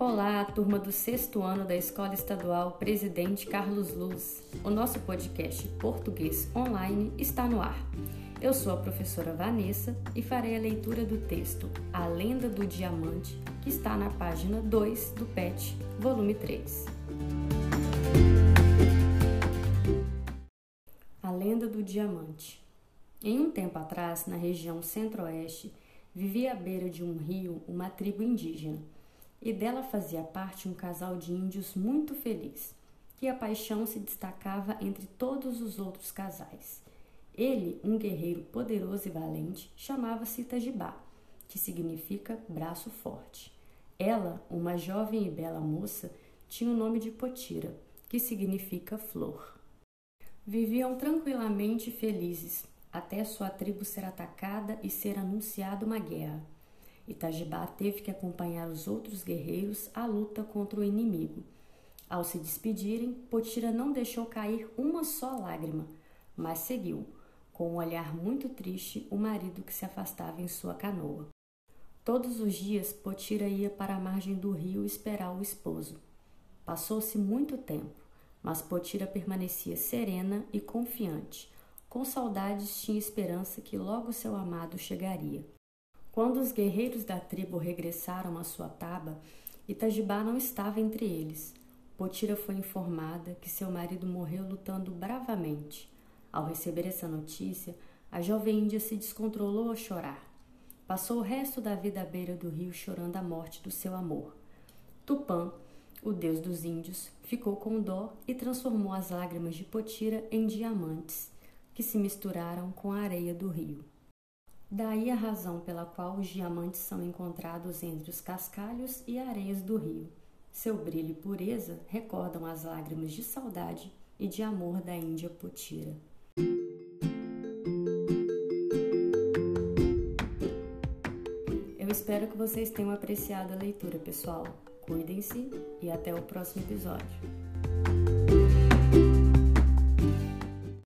Olá, turma do sexto ano da Escola Estadual Presidente Carlos Luz. O nosso podcast Português Online está no ar. Eu sou a professora Vanessa e farei a leitura do texto A Lenda do Diamante, que está na página 2 do PET, volume 3. A Lenda do Diamante. Em um tempo atrás, na região centro-oeste, vivia à beira de um rio uma tribo indígena e dela fazia parte um casal de índios muito feliz, que a paixão se destacava entre todos os outros casais. Ele, um guerreiro poderoso e valente, chamava-se Itajibá, que significa braço forte. Ela, uma jovem e bela moça, tinha o nome de Potira, que significa flor. Viviam tranquilamente felizes, até sua tribo ser atacada e ser anunciada uma guerra. Itajibá teve que acompanhar os outros guerreiros à luta contra o inimigo. Ao se despedirem, Potira não deixou cair uma só lágrima, mas seguiu, com um olhar muito triste, o marido que se afastava em sua canoa. Todos os dias, Potira ia para a margem do rio esperar o esposo. Passou-se muito tempo, mas Potira permanecia serena e confiante. Com saudades, tinha esperança que logo seu amado chegaria. Quando os guerreiros da tribo regressaram à sua taba, Itajibá não estava entre eles. Potira foi informada que seu marido morreu lutando bravamente. Ao receber essa notícia, a jovem índia se descontrolou a chorar. Passou o resto da vida à beira do rio chorando a morte do seu amor. Tupã, o deus dos índios, ficou com dó e transformou as lágrimas de Potira em diamantes, que se misturaram com a areia do rio. Daí a razão pela qual os diamantes são encontrados entre os cascalhos e areias do rio. Seu brilho e pureza recordam as lágrimas de saudade e de amor da Índia Potira. Eu espero que vocês tenham apreciado a leitura, pessoal. Cuidem-se e até o próximo episódio.